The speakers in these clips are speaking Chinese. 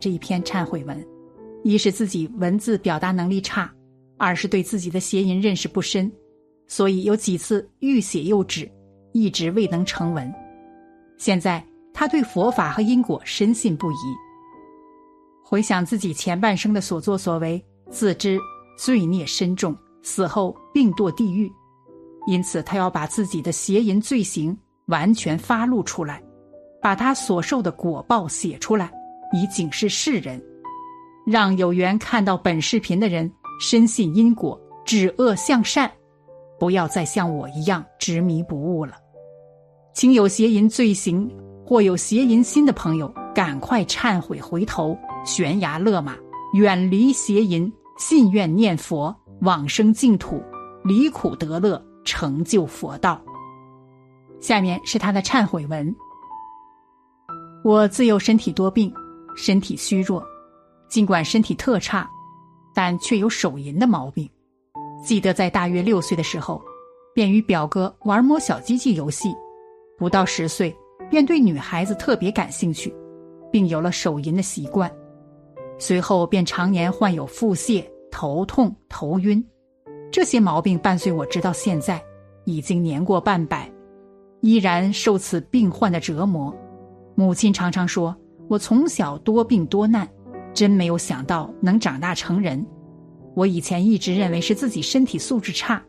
这一篇忏悔文，一是自己文字表达能力差，二是对自己的邪淫认识不深，所以有几次欲写又止，一直未能成文。现在他对佛法和因果深信不疑。回想自己前半生的所作所为，自知罪孽深重，死后并堕地狱，因此他要把自己的邪淫罪行完全发露出来，把他所受的果报写出来，以警示世人，让有缘看到本视频的人深信因果，止恶向善，不要再像我一样执迷不悟了。请有邪淫罪行或有邪淫心的朋友，赶快忏悔回头。悬崖勒马，远离邪淫，信愿念佛，往生净土，离苦得乐，成就佛道。下面是他的忏悔文：我自幼身体多病，身体虚弱，尽管身体特差，但却有手淫的毛病。记得在大约六岁的时候，便与表哥玩摸小机器游戏，不到十岁便对女孩子特别感兴趣，并有了手淫的习惯。随后便常年患有腹泻、头痛、头晕，这些毛病伴随我直到现在，已经年过半百，依然受此病患的折磨。母亲常常说我从小多病多难，真没有想到能长大成人。我以前一直认为是自己身体素质差，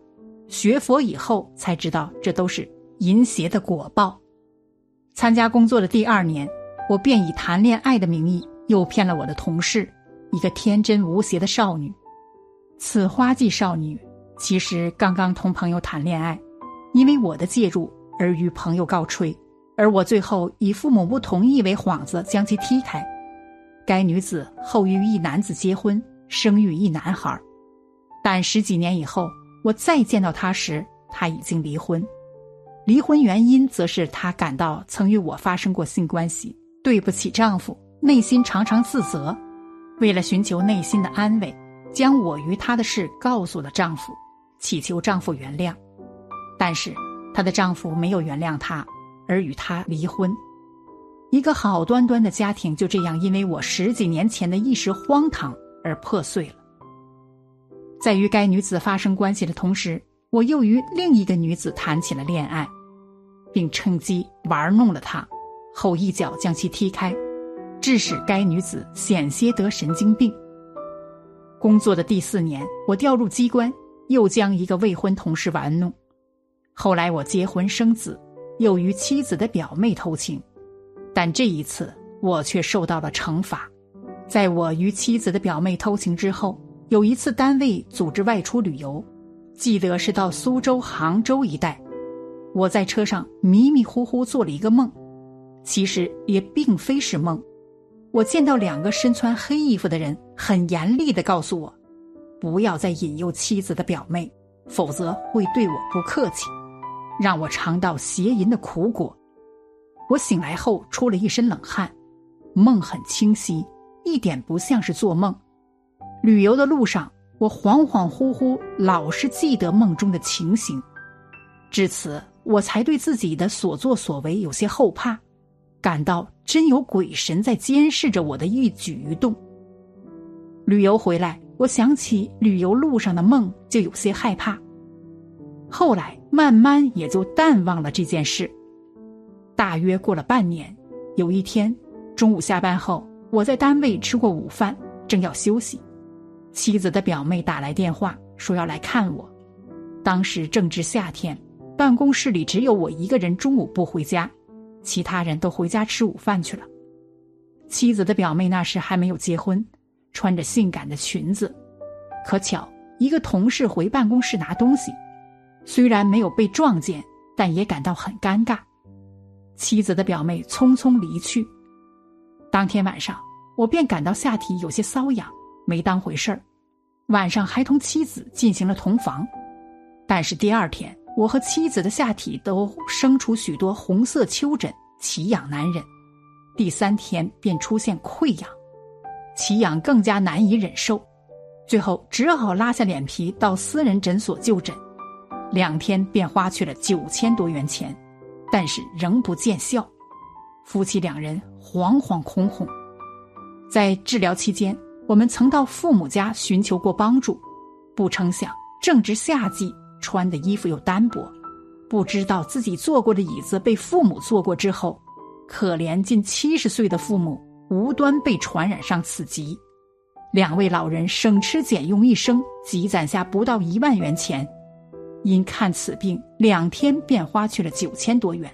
学佛以后才知道这都是淫邪的果报。参加工作的第二年，我便以谈恋爱的名义。诱骗了我的同事，一个天真无邪的少女。此花季少女其实刚刚同朋友谈恋爱，因为我的介入而与朋友告吹，而我最后以父母不同意为幌子将其踢开。该女子后与一男子结婚，生育一男孩，但十几年以后，我再见到她时，她已经离婚。离婚原因则是她感到曾与我发生过性关系，对不起丈夫。内心常常自责，为了寻求内心的安慰，将我与她的事告诉了丈夫，祈求丈夫原谅。但是她的丈夫没有原谅她，而与他离婚。一个好端端的家庭就这样因为我十几年前的一时荒唐而破碎了。在与该女子发生关系的同时，我又与另一个女子谈起了恋爱，并趁机玩弄了她，后一脚将其踢开。致使该女子险些得神经病。工作的第四年，我调入机关，又将一个未婚同事玩弄。后来我结婚生子，又与妻子的表妹偷情，但这一次我却受到了惩罚。在我与妻子的表妹偷情之后，有一次单位组织外出旅游，记得是到苏州、杭州一带。我在车上迷迷糊糊做了一个梦，其实也并非是梦。我见到两个身穿黑衣服的人，很严厉的告诉我，不要再引诱妻子的表妹，否则会对我不客气，让我尝到邪淫的苦果。我醒来后出了一身冷汗，梦很清晰，一点不像是做梦。旅游的路上，我恍恍惚惚，老是记得梦中的情形，至此我才对自己的所作所为有些后怕。感到真有鬼神在监视着我的一举一动。旅游回来，我想起旅游路上的梦，就有些害怕。后来慢慢也就淡忘了这件事。大约过了半年，有一天中午下班后，我在单位吃过午饭，正要休息，妻子的表妹打来电话说要来看我。当时正值夏天，办公室里只有我一个人，中午不回家。其他人都回家吃午饭去了。妻子的表妹那时还没有结婚，穿着性感的裙子。可巧，一个同事回办公室拿东西，虽然没有被撞见，但也感到很尴尬。妻子的表妹匆匆离去。当天晚上，我便感到下体有些瘙痒，没当回事儿。晚上还同妻子进行了同房，但是第二天。我和妻子的下体都生出许多红色丘疹，奇痒难忍。第三天便出现溃疡，奇痒更加难以忍受，最后只好拉下脸皮到私人诊所就诊。两天便花去了九千多元钱，但是仍不见效。夫妻两人惶惶恐恐。在治疗期间，我们曾到父母家寻求过帮助，不成想正值夏季，穿的衣服又单薄，不知道自己坐过的椅子被父母坐过之后，可怜近七十岁的父母无端被传染上此疾。两位老人省吃俭用一生，积攒下不到一万元钱，因看此病两天便花去了九千多元。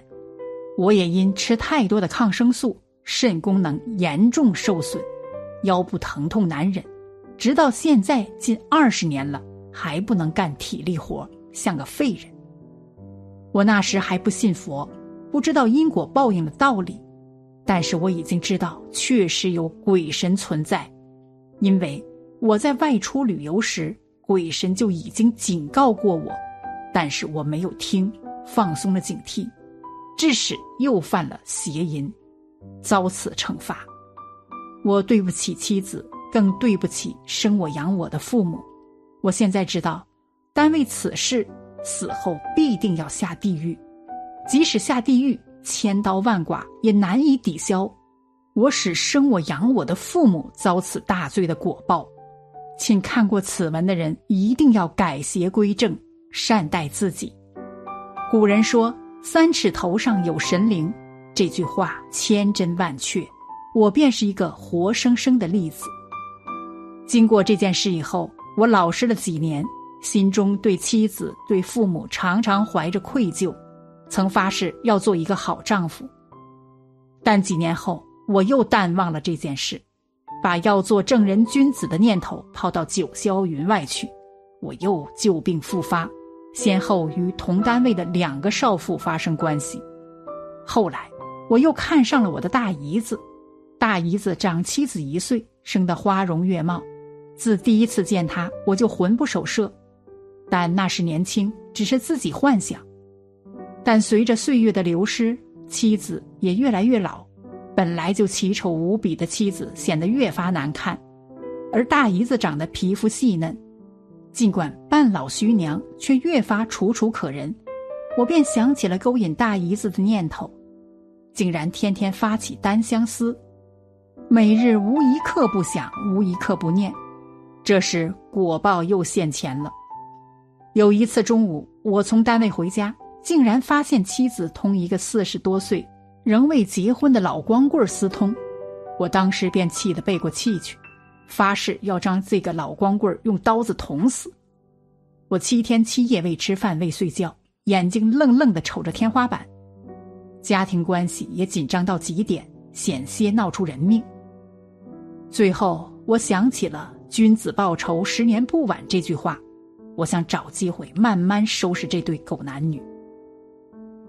我也因吃太多的抗生素，肾功能严重受损，腰部疼痛难忍，直到现在近二十年了，还不能干体力活，像个废人。我那时还不信佛，不知道因果报应的道理，但是我已经知道确实有鬼神存在。因为我在外出旅游时，鬼神就已经警告过我，但是我没有听，放松了警惕，致使又犯了邪淫，遭此惩罚。我对不起妻子，更对不起生我养我的父母。我现在知道，单为此事，死后必定要下地狱，即使下地狱，千刀万剐也难以抵消。我使生我养我的父母遭此大罪的果报，请看过此文的人一定要改邪归正，善待自己。古人说“三尺头上有神灵”，这句话千真万确，我便是一个活生生的例子。经过这件事以后，我老实了几年，心中对妻子、对父母常常怀着愧疚，曾发誓要做一个好丈夫。但几年后，我又淡忘了这件事，把要做正人君子的念头抛到九霄云外去。我又旧病复发，先后与同单位的两个少妇发生关系。后来，我又看上了我的大姨子。大姨子长妻子一岁，生得花容月貌。自第一次见她，我就魂不守舍。但那时年轻，只是自己幻想。但随着岁月的流失，妻子也越来越老。本来就奇丑无比的妻子显得越发难看，而大姨子长得皮肤细嫩，尽管半老徐娘，却越发楚楚可人。我便想起了勾引大姨子的念头，竟然天天发起单相思，每日无一刻不想，无一刻不念。这时果报又现前了。有一次中午，我从单位回家，竟然发现妻子同一个四十多岁。仍未结婚的老光棍私通，我当时便气得背过气去，发誓要将这个老光棍用刀子捅死。我七天七夜未吃饭未睡觉，眼睛愣愣的瞅着天花板，家庭关系也紧张到极点，险些闹出人命。最后，我想起了“君子报仇，十年不晚”这句话，我想找机会慢慢收拾这对狗男女。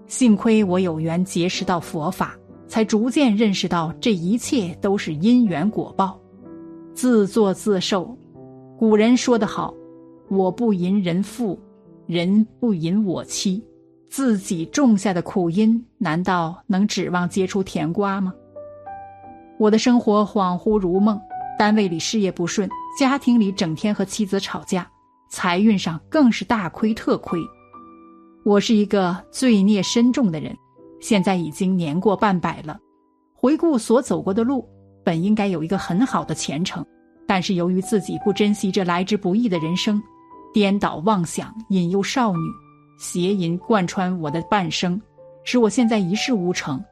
幸亏我有缘结识到佛法，才逐渐认识到这一切都是因缘果报，自作自受。古人说得好：“我不淫人妇，人不淫我妻。”自己种下的苦因，难道能指望结出甜瓜吗？我的生活恍惚如梦，单位里事业不顺，家庭里整天和妻子吵架，财运上更是大亏特亏。我是一个罪孽深重的人，现在已经年过半百了。回顾所走过的路，本应该有一个很好的前程，但是由于自己不珍惜这来之不易的人生，颠倒妄想，引诱少女，邪淫贯穿我的半生，使我现在一事无成。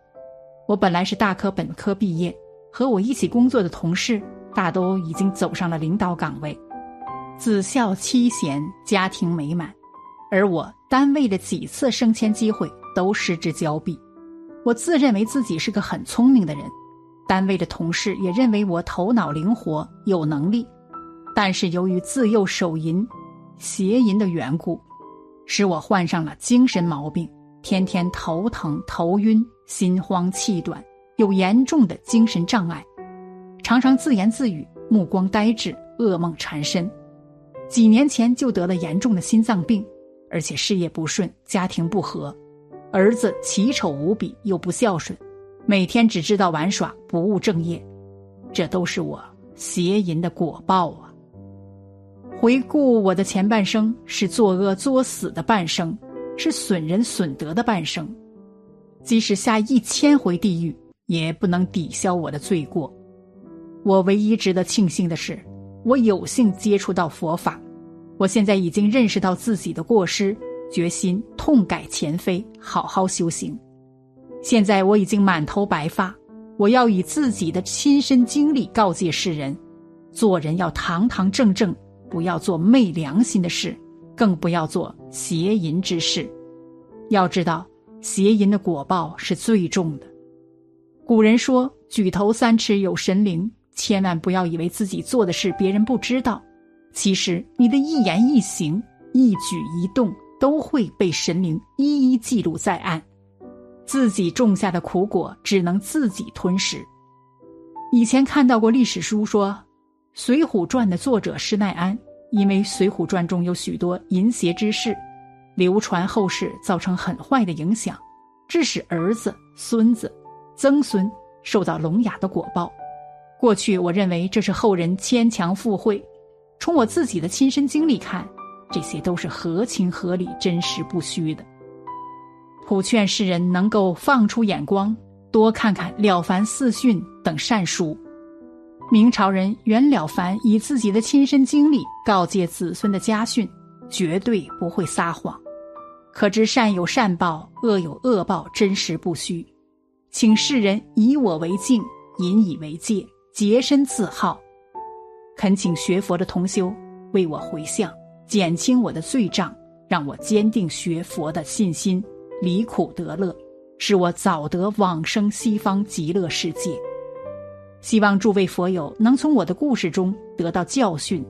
我本来是大科本科毕业，和我一起工作的同事大都已经走上了领导岗位，子孝妻贤，家庭美满。而我单位的几次升迁机会都失之交臂，我自认为自己是个很聪明的人，单位的同事也认为我头脑灵活有能力，但是由于自幼手淫、邪淫的缘故，使我患上了精神毛病，天天头疼、头晕、心慌气短，有严重的精神障碍，常常自言自语，目光呆滞，噩梦缠身，几年前就得了严重的心脏病。而且事业不顺，家庭不和，儿子奇丑无比又不孝顺，每天只知道玩耍，不务正业，这都是我邪淫的果报啊！回顾我的前半生，是作恶作死的半生，是损人损德的半生，即使下一千回地狱，也不能抵消我的罪过。我唯一值得庆幸的是，我有幸接触到佛法。我现在已经认识到自己的过失，决心痛改前非，好好修行。现在我已经满头白发，我要以自己的亲身经历告诫世人：做人要堂堂正正，不要做昧良心的事，更不要做邪淫之事。要知道，邪淫的果报是最重的。古人说：“举头三尺有神灵。”千万不要以为自己做的事别人不知道，其实你的一言一行、一举一动都会被神灵一一记录在案。自己种下的苦果只能自己吞食。以前看到过历史书说，《水浒传》的作者施耐庵，因为《水浒传》中有许多淫邪之事，流传后世，造成很坏的影响，致使儿子、孙子、曾孙受到聋哑的果报。过去我认为这是后人牵强附会，从我自己的亲身经历看，这些都是合情合理、真实不虚的。普劝世人能够放出眼光，多看看《了凡四训》等善书。明朝人袁了凡以自己的亲身经历告诫子孙的家训，绝对不会撒谎，可知善有善报，恶有恶报，真实不虚。请世人以我为镜，引以为戒。洁身自好，恳请学佛的同修为我回向，减轻我的罪障，让我坚定学佛的信心，离苦得乐，使我早得往生西方极乐世界。希望诸位佛友能从我的故事中得到教训